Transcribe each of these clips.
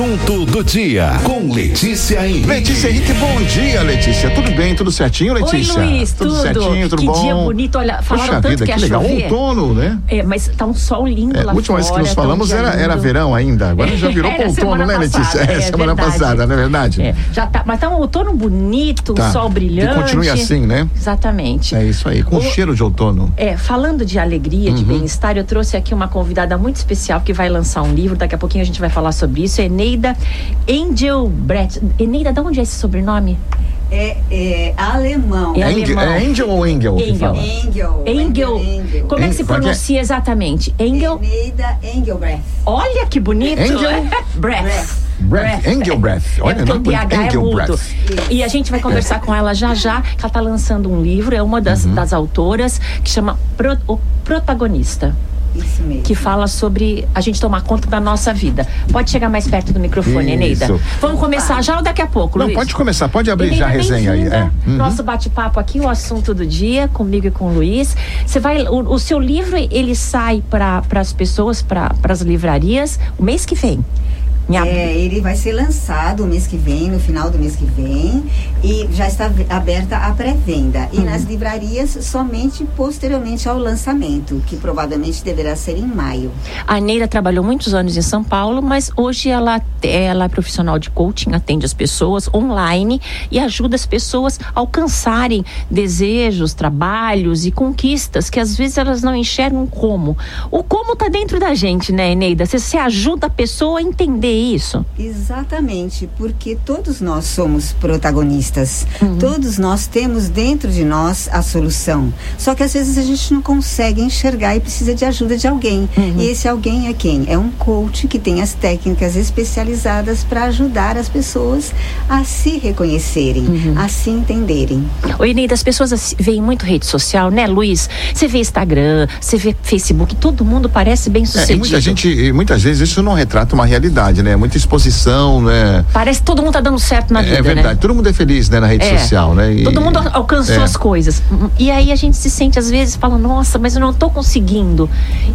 assunto do dia com Letícia Henrique. Letícia Henrique, bom dia, Letícia. Tudo bem? Tudo certinho, Letícia? Oi, Luiz, tudo, tudo. certinho, tudo que bom? dia bonito, olha, falaram Poxa tanto vida, que que ia legal. chover. Outono, né? É, mas tá um sol lindo É, lá a última fora. vez que nos tá falamos era, era verão ainda, agora já virou Era outono, né, Letícia? passada, é, é semana verdade. passada, não é verdade? É, já tá, mas tá um outono bonito, Tá. um sol brilhante. Que continue assim, né? Exatamente. É isso aí, com O- cheiro de outono. É, falando de alegria, Uhum. de bem-estar, eu trouxe aqui uma convidada muito especial que vai lançar um livro. Daqui a pouquinho a gente vai falar sobre isso. Eneida Engelbrett. Eneida, de onde é esse sobrenome? É, é alemão. É Angel, alemão. é Angel ou Engel? Engel. Engel. Engel. Engel. Como é que se é é? pronuncia exatamente? Engel? Eneida Engelbrecht. Olha que bonito! Engel? Breath. Breath, Engelbreath. Olha, é não, o PH é mudo. Engelbreath. E a gente vai conversar com ela já já, que ela tá lançando um livro, é uma das, Uhum. das autoras, que chama Pro- O Protagonista. Que fala sobre a gente tomar conta da nossa vida. Pode chegar mais perto do microfone, Isso. Eneida. Vamos começar já ou daqui a pouco, Não, Luiz? pode começar, pode abrir Eneida, já a resenha aí. É. Uhum. Nosso bate-papo aqui, o assunto do dia, comigo e com o Luiz. Você vai, o, o seu livro ele sai para as pessoas, para as livrarias, o mês que vem. É, ele vai ser lançado o mês que vem, no final do mês que vem, e já está aberta a pré-venda. E Uhum. nas livrarias somente posteriormente ao lançamento, que provavelmente deverá ser em maio. A Neira trabalhou muitos anos em São Paulo, mas hoje ela, ela é profissional de coaching, atende as pessoas online e ajuda as pessoas a alcançarem desejos, trabalhos e conquistas que às vezes elas não enxergam como. O como está dentro da gente, né, Eneida? Você, você ajuda a pessoa a entender isso. Exatamente, porque todos nós somos protagonistas. Uhum. Todos nós temos dentro de nós a solução. Só que às vezes a gente não consegue enxergar e precisa de ajuda de alguém. Uhum. E esse alguém é quem? É um coach que tem as técnicas especializadas para ajudar as pessoas a se reconhecerem, Uhum. a se entenderem. Ô, Eneida, as pessoas veem muito rede social, né, Luiz? Você vê Instagram, você vê Facebook, todo mundo parece bem É, sucedido. e muita gente, e muitas vezes isso não retrata uma realidade, né? Muita exposição, né? Parece que todo mundo tá dando certo na vida, é verdade. né? Todo mundo é feliz, né, na rede É. social, né? E- Todo mundo al- alcançou É. as coisas. E aí a gente se sente, às vezes, fala, nossa, mas eu não tô conseguindo.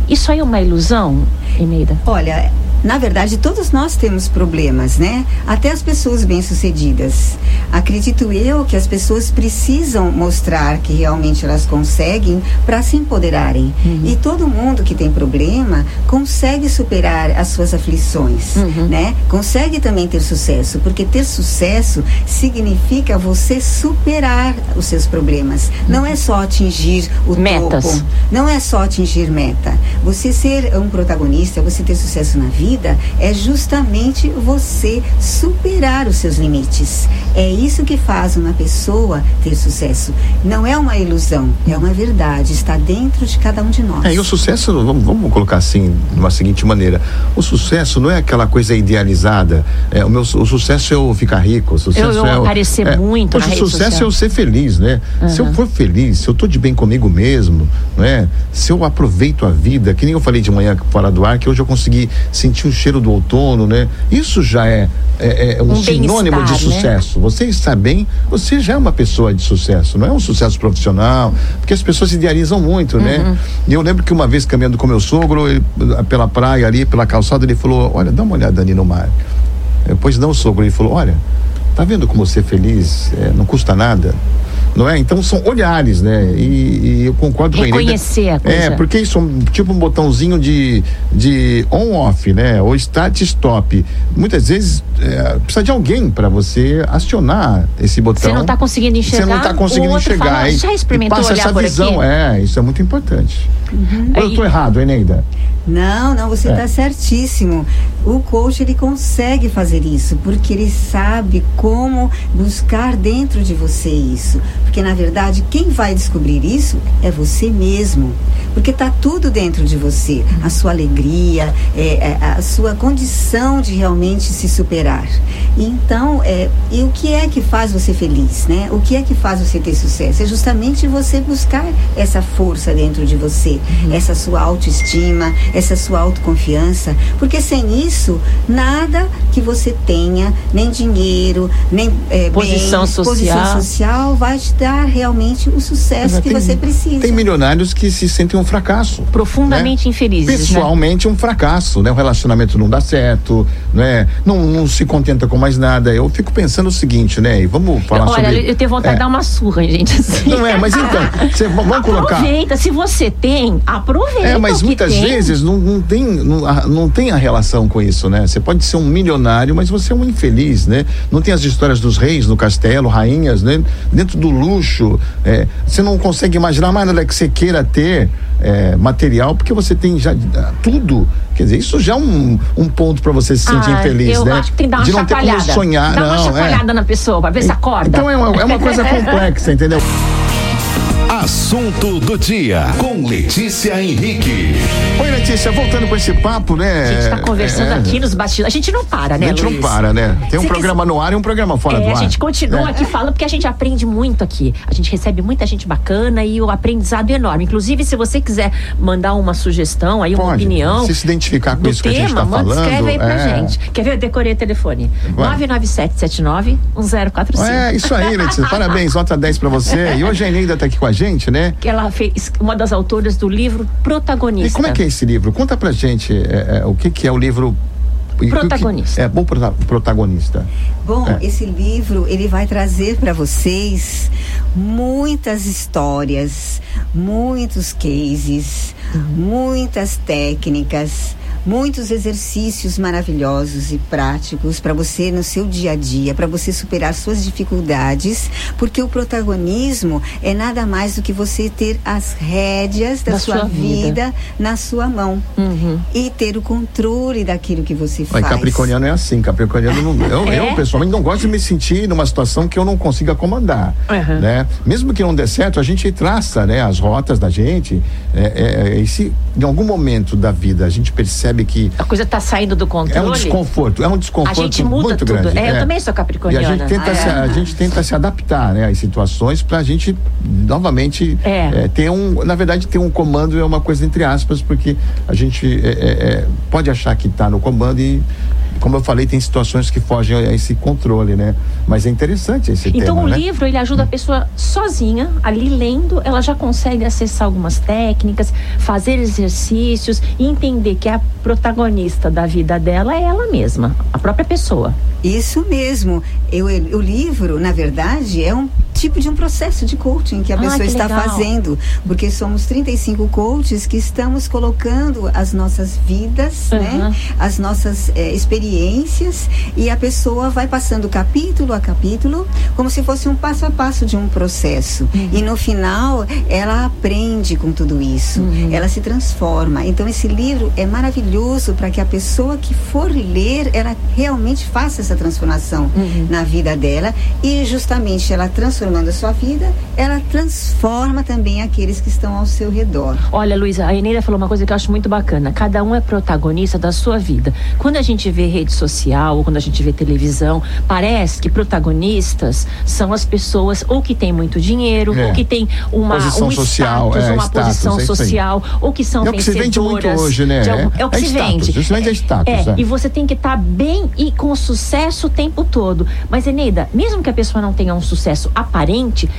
Isso aí é uma ilusão, Eneida? Olha, na verdade, todos nós temos problemas, né? Até as pessoas bem-sucedidas. Acredito eu que as pessoas precisam mostrar que realmente elas conseguem para se empoderarem. E todo mundo que tem problema consegue superar as suas aflições, né? Consegue também ter sucesso, porque ter sucesso significa você superar os seus problemas. Não é só atingir o Metas. topo. Não é só atingir meta. Você ser um protagonista, você ter sucesso na vida, é justamente você superar os seus limites. É isso que faz uma pessoa ter sucesso. Não é uma ilusão, é uma verdade. Está dentro de cada um de nós. É, e o sucesso, vamos, vamos colocar assim, de uma seguinte maneira: o sucesso não é aquela coisa idealizada. É, o, meu, o sucesso é eu ficar rico. O sucesso Eu- eu é o- aparecer é, muito poxa, na O rede sucesso social. é eu ser feliz, né? Se eu for feliz, se eu tô de bem comigo mesmo, né? Se eu aproveito a vida, que nem eu falei de manhã fora do ar, que hoje eu consegui sentir o cheiro do outono, né? Isso já é, é- é um, Um sinônimo de né? sucesso. Você está bem, você já é uma pessoa de sucesso, não é um sucesso profissional, porque as pessoas se idealizam muito, Uhum. né? E eu lembro que uma vez caminhando com meu sogro, ele, pela praia ali, pela calçada, ele falou: Olha, dá uma olhada ali no mar. Depois dá um sogro, ele falou: Olha, tá vendo como ser feliz é, não custa nada? Não é? Então são olhares, né? E, e eu concordo com ele. Reconhecer a coisa. É, porque isso é um, tipo um botãozinho de, de on-off, né? Ou start stop. Muitas vezes é, precisa de alguém para você acionar esse botão. Você não tá conseguindo enxergar, Você não está o conseguindo outro enxergar. fala, "Já experimentou passa olhar essa por visão. aqui?" É, isso é muito importante. Ou eu tô errado, Eneida? Não, não, você É. está certíssimo. O coach ele consegue fazer isso porque ele sabe como buscar dentro de você isso. Porque na verdade quem vai descobrir isso é você mesmo. Porque está tudo dentro de você. A sua alegria, é, é, a sua condição de realmente se superar. Então, é, e o que é que faz você feliz, né? O que é que faz você ter sucesso? É justamente você buscar essa força dentro de você, essa sua autoestima, essa sua autoconfiança. Porque sem isso isso, nada que você tenha, nem dinheiro, nem é, posição, bens, social. posição social, vai te dar realmente o sucesso que tem, você precisa. Tem milionários que se sentem um fracasso. Profundamente né? infelizes. né? Pessoalmente, um fracasso, né? O relacionamento não dá certo, né? Não, não se contenta com mais nada. Eu fico pensando o seguinte, né? E vamos falar Olha, sobre. eu tenho vontade é. de dar uma surra, em gente. Assim. Não é, mas então, cê, vamos colocar. Aproveita, se você tem, aproveita. É, mas o que muitas tem. vezes não, não tem não, a- não tem a relação com isso, né? Você pode ser um milionário, mas você é um infeliz, né? Não tem as histórias dos reis no castelo, rainhas, né? Dentro do luxo, é, você não consegue imaginar mais nada que você queira ter é, material, porque você tem já tudo. Quer dizer, isso já é um, um ponto para você se sentir Ah, infeliz, eu né? acho que tem que dar uma De não ter como sonhar, Dá uma não, chacoalhada na pessoa, pra ver se acorda. Então é uma, é uma coisa complexa, entendeu? Assunto do dia com Letícia Henrique. Oi, Letícia, voltando com esse papo, né? A gente tá conversando É, aqui nos bastidores. A gente não para, né, A gente não Luiz? para, né? Tem um Você programa no ar e um programa fora do É, ar. a gente continua É. aqui falando porque a gente aprende muito aqui. A gente recebe muita gente bacana e o aprendizado é enorme. Inclusive, se você quiser mandar uma sugestão, aí uma Pode. opinião. Se se identificar com do isso que a tema, gente tá manda, falando, escreve aí pra é. gente. Quer ver? Eu decorei o telefone. Vai. 99779-1045. É, isso aí, Letícia. Parabéns, nota 10 pra você. E hoje a Eneida tá aqui com a gente, né? Que ela fez uma das autoras do livro Protagonista. E como é que é esse livro? Conta pra gente é, é, o que, que é o livro. Protagonista. É, bom prota- protagonista. Bom, É. esse livro ele vai trazer para vocês muitas histórias, muitos cases, muitas técnicas, muitos exercícios maravilhosos e práticos para você no seu dia a dia, para você superar suas dificuldades, porque o protagonismo é nada mais do que você ter as rédeas da, Da sua, sua vida. vida na sua mão Uhum. e ter o controle daquilo que você Mas faz. Capricorniano é assim, Capricorniano não. Eu, É? eu, pessoalmente, não gosto de me sentir numa situação que eu não consiga comandar. Uhum. Né? Mesmo que não dê certo, a gente traça né, as rotas da gente. é, é, e se em algum momento da vida a gente percebe que A coisa tá saindo do é controle. um desconforto, é um A desconforto gente muda muito tudo. grande. É, eu também sou E a capricorniana. gente tenta, É. se, a gente tenta se adaptar né, às situações para a gente novamente É. é, ter um. Na verdade, ter um comando é uma coisa entre aspas, porque a gente é, é, é, pode achar que está no comando e. Como eu falei, tem situações que fogem a esse controle, né? Mas é interessante esse Então tema, o né? livro ele ajuda a pessoa sozinha, ali lendo, ela já consegue acessar algumas técnicas, fazer exercícios e entender que a protagonista da vida dela é ela mesma, a própria pessoa. Isso mesmo. Eu, o livro, na verdade, é um tipo de um processo de coaching que a Ah, pessoa que está legal. fazendo. Porque somos 35 coaches que estamos colocando as nossas vidas, Uhum. né? as nossas eh, experiências, e a pessoa vai passando capítulo a capítulo, como se fosse um passo a passo de um processo. Uhum. E no final, ela aprende com tudo isso, Uhum. ela se transforma. Então, esse livro é maravilhoso para que a pessoa que for ler, ela realmente faça essa transformação Uhum. na vida dela e justamente ela transformando a sua vida, ela transforma também aqueles que estão ao seu redor. Olha, Luísa, a Eneida falou uma coisa que eu acho muito bacana. Cada um é protagonista da sua vida. Quando a gente vê rede social, ou quando a gente vê televisão, parece que protagonistas são as pessoas ou que têm muito dinheiro, É. ou que têm uma, Posição um social, status, é, uma status, posição é social, ou que são É o que se vende muito hoje, né? algum- É, o que É se status, vende. isso vende é status, É, é. e você tem que estar bem e com sucesso o tempo todo. Mas, Eneida, mesmo que a pessoa não tenha um sucesso aparente,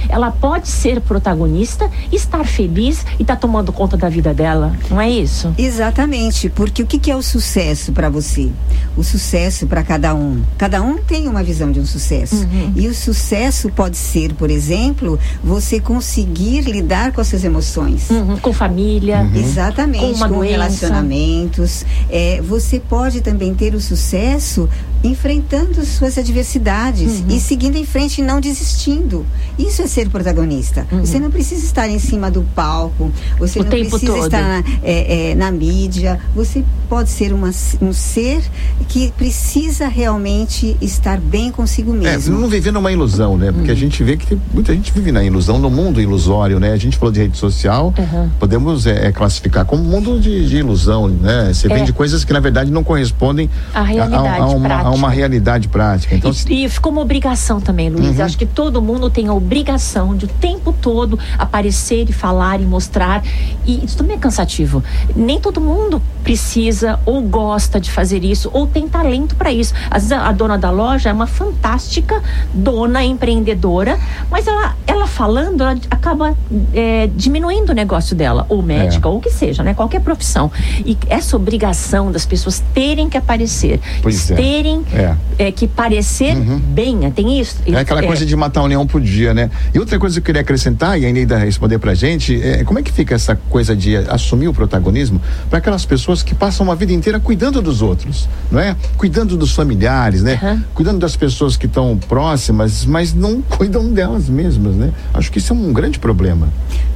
ela pode ser protagonista, estar feliz e estar tomando conta da vida dela. Não é isso? Exatamente, porque o que, que é o sucesso para você? O sucesso para cada um. Cada um tem uma visão de um sucesso. Uhum. E o sucesso pode ser, por exemplo, você conseguir lidar com as suas emoções. Uhum, com família. Uhum. Exatamente, Com doença. relacionamentos. É, você pode também ter o sucesso enfrentando suas adversidades Uhum. e seguindo em frente e não desistindo. Isso é ser protagonista. Você não precisa estar em cima do palco, você Uhum. O não tempo precisa todo. estar na, é, é, na mídia. Você pode ser uma, um ser que precisa realmente estar bem consigo É, mesmo. não viver numa ilusão, né? Uhum. Porque a gente vê que tem, muita gente vive na ilusão, no mundo ilusório, né? A gente falou de rede social, Uhum. podemos é, é, classificar como um mundo de, de ilusão, né? Você É. vende coisas que na verdade não correspondem A realidade a, a uma, a uma realidade prática. Então, se- E, e ficou uma obrigação também, Luiz. Uhum. Eu acho que todo mundo tem a obrigação de o tempo todo aparecer e falar e mostrar. E isso também é cansativo. Nem todo mundo precisa ou gosta de fazer isso ou tem talento para isso. Às vezes a dona da loja é uma fantástica dona empreendedora, mas ela, ela falando, ela acaba é, diminuindo o negócio dela, ou médica, É. ou o que seja, né? Qualquer profissão. E essa obrigação das pessoas terem que aparecer, Pois é. terem É. é, que parecer bem, tem isso. É aquela coisa de matar um leão por dia, né? E outra coisa que eu queria acrescentar, e a Eneida responder pra gente, é como é que fica essa coisa de assumir o protagonismo para aquelas pessoas que passam uma vida inteira cuidando dos outros, não é? Cuidando dos familiares, né? Aham. Cuidando das pessoas que estão próximas, mas não cuidam delas mesmas, né? Acho que isso é um grande problema.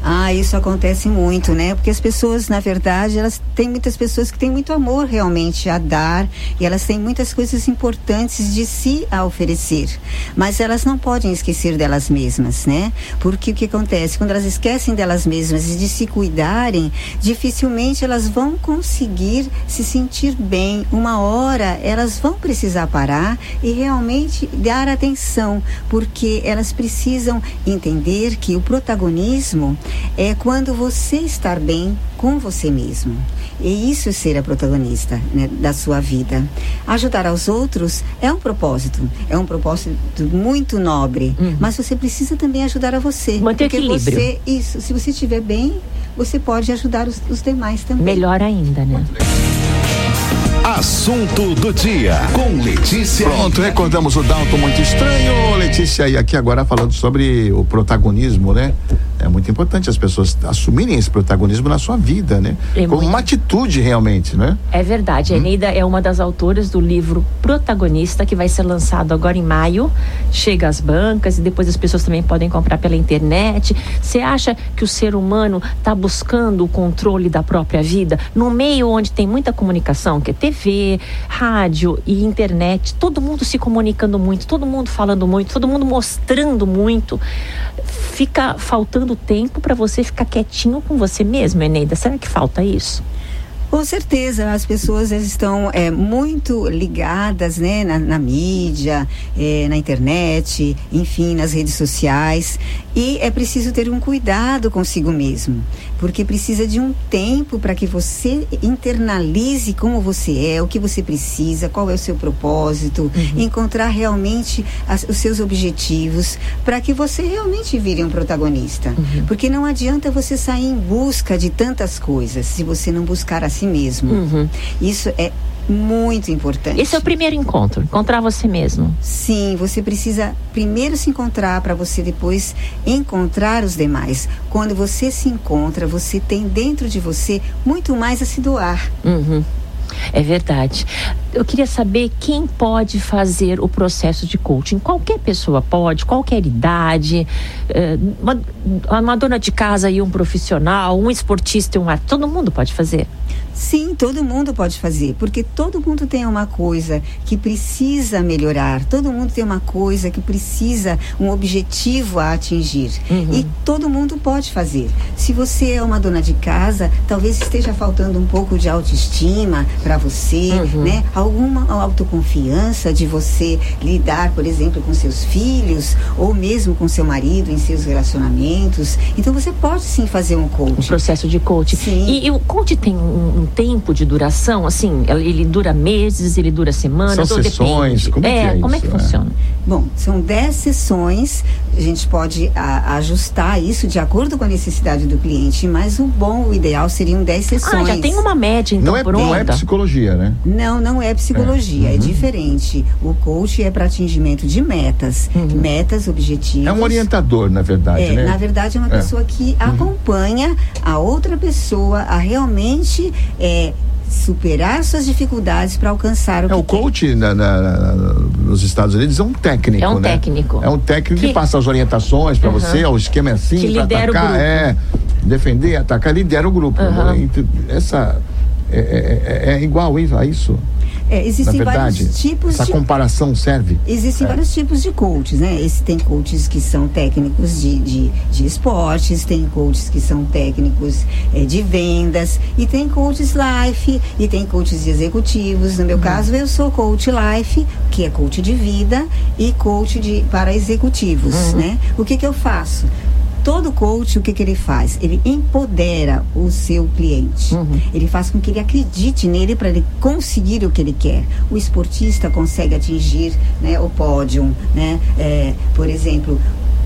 Ah, isso acontece muito, né? Porque as pessoas, na verdade, elas têm muitas pessoas que têm muito amor realmente a dar e elas têm muitas coisas importantes de si a oferecer. Mas elas não podem esquecer delas mesmas, né? Porque o que acontece? Quando elas esquecem delas mesmas e de se cuidarem, dificilmente elas vão conseguir se sentir bem. Uma hora elas vão precisar parar e realmente dar atenção, porque elas precisam entender que o protagonismo é quando você estar bem com você mesmo. E isso é ser a protagonista né, da sua vida. Ajudar aos outros é um propósito, é um propósito muito nobre, mas você precisa também ajudar a você. Manter porque equilíbrio. você, isso, se você estiver bem, você pode ajudar os, os demais também. Melhor ainda, né? Assunto do dia com Letícia. Pronto, recordamos o Dalton muito estranho. Letícia, e aqui agora falando sobre o protagonismo, né? É muito importante as pessoas assumirem esse protagonismo na sua vida, né? É Como muito. uma atitude realmente, né? É verdade. A Eneida é uma das autoras do livro Protagonista, que vai ser lançado agora em maio. Chega às bancas e depois as pessoas também podem comprar pela internet. Você acha que o ser humano está buscando o controle da própria vida? No meio onde tem muita comunicação, que é TV, rádio e internet, todo mundo se comunicando muito, todo mundo falando muito, todo mundo mostrando muito. Fica faltando tempo para você ficar quietinho com você mesmo, Eneida. Será que falta isso? Com certeza, as pessoas estão é, muito ligadas né, na, na mídia, é, na internet, enfim, nas redes sociais. E é preciso ter um cuidado consigo mesmo, porque precisa de um tempo para que você internalize como você é, o que você precisa, qual é o seu propósito, encontrar realmente as- os seus objetivos, para que você realmente vire um protagonista. Porque não adianta você sair em busca de tantas coisas se você não buscar a si mesmo. Uhum. Isso é muito importante. Esse é o primeiro encontro, encontrar você mesmo. Sim, você precisa primeiro se encontrar para você depois encontrar os demais. Quando você se encontra, você tem dentro de você muito mais a se doar. Uhum. É verdade. Eu queria saber quem pode fazer o processo de coaching. Qualquer pessoa pode, qualquer idade, eh, uma, uma dona de casa e um profissional, um esportista e um atleta, todo mundo pode fazer. Sim, todo mundo pode fazer, porque todo mundo tem uma coisa que precisa melhorar, todo mundo tem uma coisa que precisa, um objetivo a atingir. E todo mundo pode fazer. Se você é uma dona de casa, talvez esteja faltando um pouco de autoestima para você, né? Alguma autoconfiança de você lidar, por exemplo, com seus filhos ou mesmo com seu marido em seus relacionamentos. Então você pode sim fazer um Um coaching. processo de coaching. Sim. E, e o coaching tem um, um tempo de duração, assim, ele dura meses, ele dura semanas, São sessões, depende. como é que é como é isso? que É. funciona? Bom, são 10 sessões. A gente pode a- ajustar isso de acordo com a necessidade do cliente, mas o bom, o ideal seriam 10 sessões. Ah, já tem uma média, então, não, é, pronta. não é psicologia, né? Não, não é psicologia, é, diferente. O coach é para atingimento de metas, metas, objetivos. É um orientador, na verdade, É, né? na verdade é uma É. pessoa que acompanha a outra pessoa a realmente é, superar suas dificuldades para alcançar o que É, o quer. coach na- na- na- nos Estados Unidos é um técnico, É um né? técnico. É um técnico que, Que- passa as orientações para Aham. você, o esquema é assim, Que para o atacar, grupo. é defender, atacar, lidera o grupo. Aham. Então, Essa é, é- é- é igual a isso. É, existem Na verdade, vários tipos essa de comparação serve. Existem É. vários tipos de coaches, né? Esse tem coaches que são técnicos de, de, de esportes, tem coaches que são técnicos eh, de vendas, e tem coaches life, e tem coaches de executivos. No meu Uhum. caso, eu sou coach life, que é coach de vida, e coach de, para executivos, Uhum. né? O que, que eu faço? Todo coach, o que, que ele faz? Ele empodera o seu cliente. Ele faz com que ele acredite nele para ele conseguir o que ele quer. O esportista consegue atingir né, o pódio, né? É, por exemplo,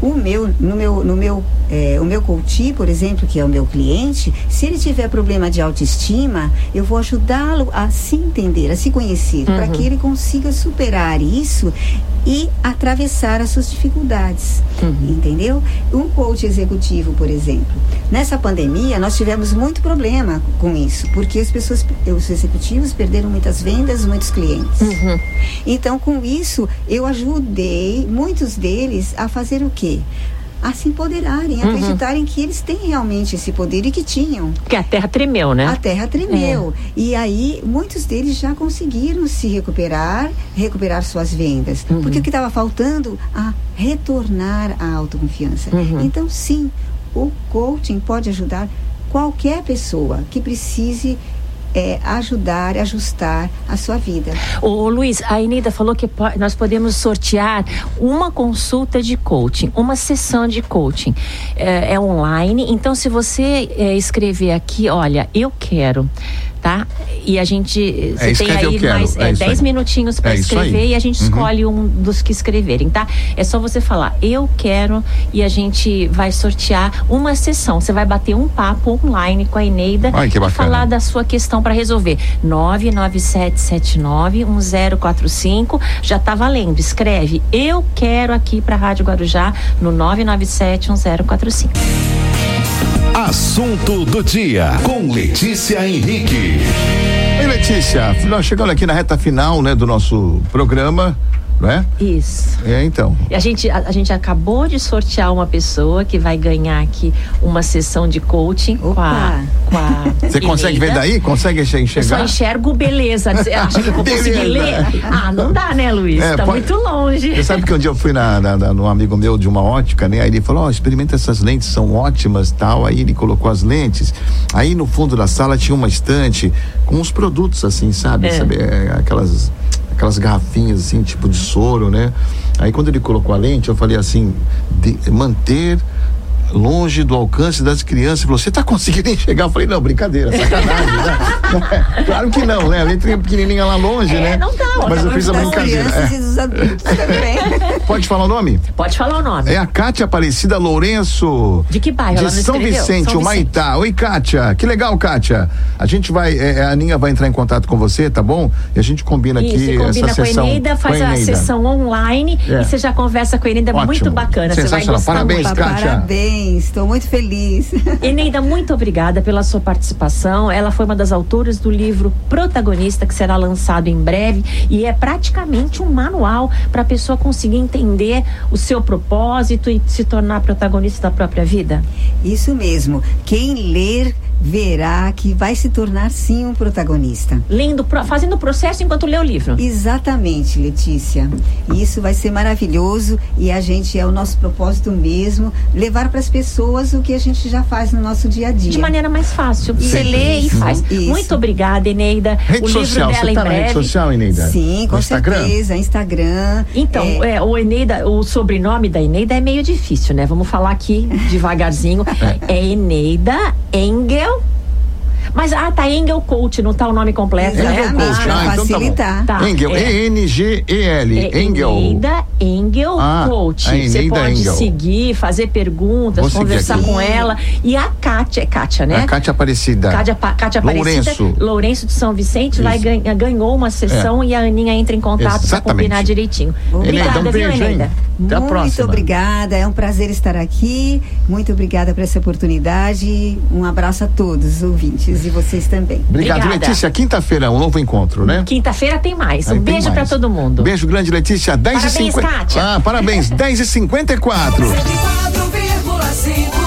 o meu, no meu, no meu, é, o meu coach, por exemplo, que é o meu cliente, se ele tiver problema de autoestima, eu vou ajudá-lo a se entender, a se conhecer, para que ele consiga superar isso e atravessar as suas dificuldades. Entendeu? Um coach executivo, por exemplo. Nessa pandemia, nós tivemos muito problema com isso, porque as pessoas, os executivos perderam muitas vendas, muitos clientes. Então, com isso, eu ajudei muitos deles a fazer o quê? A se empoderarem, a acreditarem que eles têm realmente esse poder e que tinham. Porque a terra tremeu, né? A terra tremeu. E aí, muitos deles já conseguiram se recuperar, recuperar suas vendas. Porque o que estava faltando? A retornar à autoconfiança. Então, sim, o coaching pode ajudar qualquer pessoa que precise é, ajudar, ajustar a sua vida. Ô, Luiz, a Inida falou que nós podemos sortear uma consulta de coaching, uma sessão de coaching. É, é online, então se você é, escrever aqui, olha, eu quero, tá? E a gente. Você tem escreve eu aí mais é é, isso 10 aí. minutinhos para É escrever e a gente Uhum. escolhe um dos que escreverem, tá? É só você falar, eu quero, e a gente vai sortear uma sessão. Você vai bater um papo online com a Eneida Ai, que e falar da sua questão para resolver. 997791045. Já tá valendo. Escreve eu quero aqui para Rádio Guarujá no 9971045. Assunto do dia com Letícia Henrique. Ei, Letícia, nós chegando aqui na reta final, né, do nosso programa, não é? Isso. É, então. E a gente, a, a gente acabou de sortear uma pessoa que vai ganhar aqui uma sessão de coaching com a, com a Você consegue ver daí? Consegue Eu só enxergar? enxergo beleza. Acha que eu vou conseguir Beleza. ler? Ah, não dá, né, Luiz? É, tá pode- muito longe. Você sabe que um dia eu fui na, na, na- num amigo meu de uma ótica, né? Aí ele falou, ó, experimenta essas lentes, são ótimas tal. Aí ele colocou as lentes. Aí no fundo da sala tinha uma estante com uns produtos assim, sabe? É. Sabe, é, aquelas, aquelas garrafinhas assim, tipo de soro, né? Aí quando ele colocou a lente, eu falei assim, manter longe do alcance das crianças. Ele falou, você tá conseguindo enxergar? Eu falei, não, brincadeira, sacanagem, né? Claro que não, né? A letra pequenininha lá longe, É, né? não dá, Mas eu fiz a brincadeira. crianças é. e dos adultos também. Pode falar o nome? Pode falar o nome. É a Cátia Aparecida Lourenço. De que bairro? De São escreveu? Vicente, São o Maitá. Oi, Kátia. Que legal, Kátia. A gente vai, é, a Aninha vai entrar em contato com você, tá bom? E a gente combina aqui Isso, e combina essa com a sessão. Eneida, faz com a sessão online É. e você já conversa com a Eneida, Ótimo. muito bacana. Você vai Sensacional. gostar Parabéns, muito. Kátia. Parabéns, estou muito feliz. Eneida, muito obrigada pela sua participação. Ela foi uma das autoras do livro Protagonista, que será lançado em breve e é praticamente um manual para a pessoa conseguir entender o seu propósito e se tornar protagonista da própria vida. Isso mesmo. Quem ler verá que vai se tornar sim um protagonista. Lendo, fazendo o processo enquanto lê o livro. Exatamente, Letícia. Isso vai ser maravilhoso e a gente é o nosso propósito mesmo levar para as pessoas o que a gente já faz no nosso dia a dia. De maneira mais fácil. Você lê e faz. Isso. Muito obrigada, Eneida. Rede o livro social, dela você em tá na breve. rede social, Eneida? Sim, com Instagram? certeza. Instagram. Então, É, é, o Eneida, o sobrenome da Eneida é meio difícil, né? Vamos falar aqui devagarzinho. é Eneida Engel. Mas, ah, tá Engel Coach, não tá o nome completo, né? Engel Coach, ah, para então tá bom. facilitar. Tá. Engel, é. E-N-G-E-L. É Engel. Eneida Engel Ah, Coach. Você Eneida pode Engel. seguir, fazer perguntas, Vou conversar com ela. E a Kátia, é Kátia, né? A Cátia Aparecida. Cátia, Pa- Cátia Aparecida, Lourenço. Lourenço de São Vicente, lá Isso. É. ganha- ganhou uma sessão e a Aninha entra em contato para combinar direitinho. Eneida, Obrigada, um viu? Eneida? Até a Muito próxima. obrigada, é um prazer estar aqui. Muito obrigada por essa oportunidade. Um abraço a todos os ouvintes e vocês também. Obrigado, Obrigada. Letícia. Quinta-feira, um novo encontro, né? Quinta-feira tem mais. Aí Um tem beijo para todo mundo. Beijo grande, Letícia. 10 Parabéns, e 50. Kátia. Ah, parabéns. 10 e 54 104,1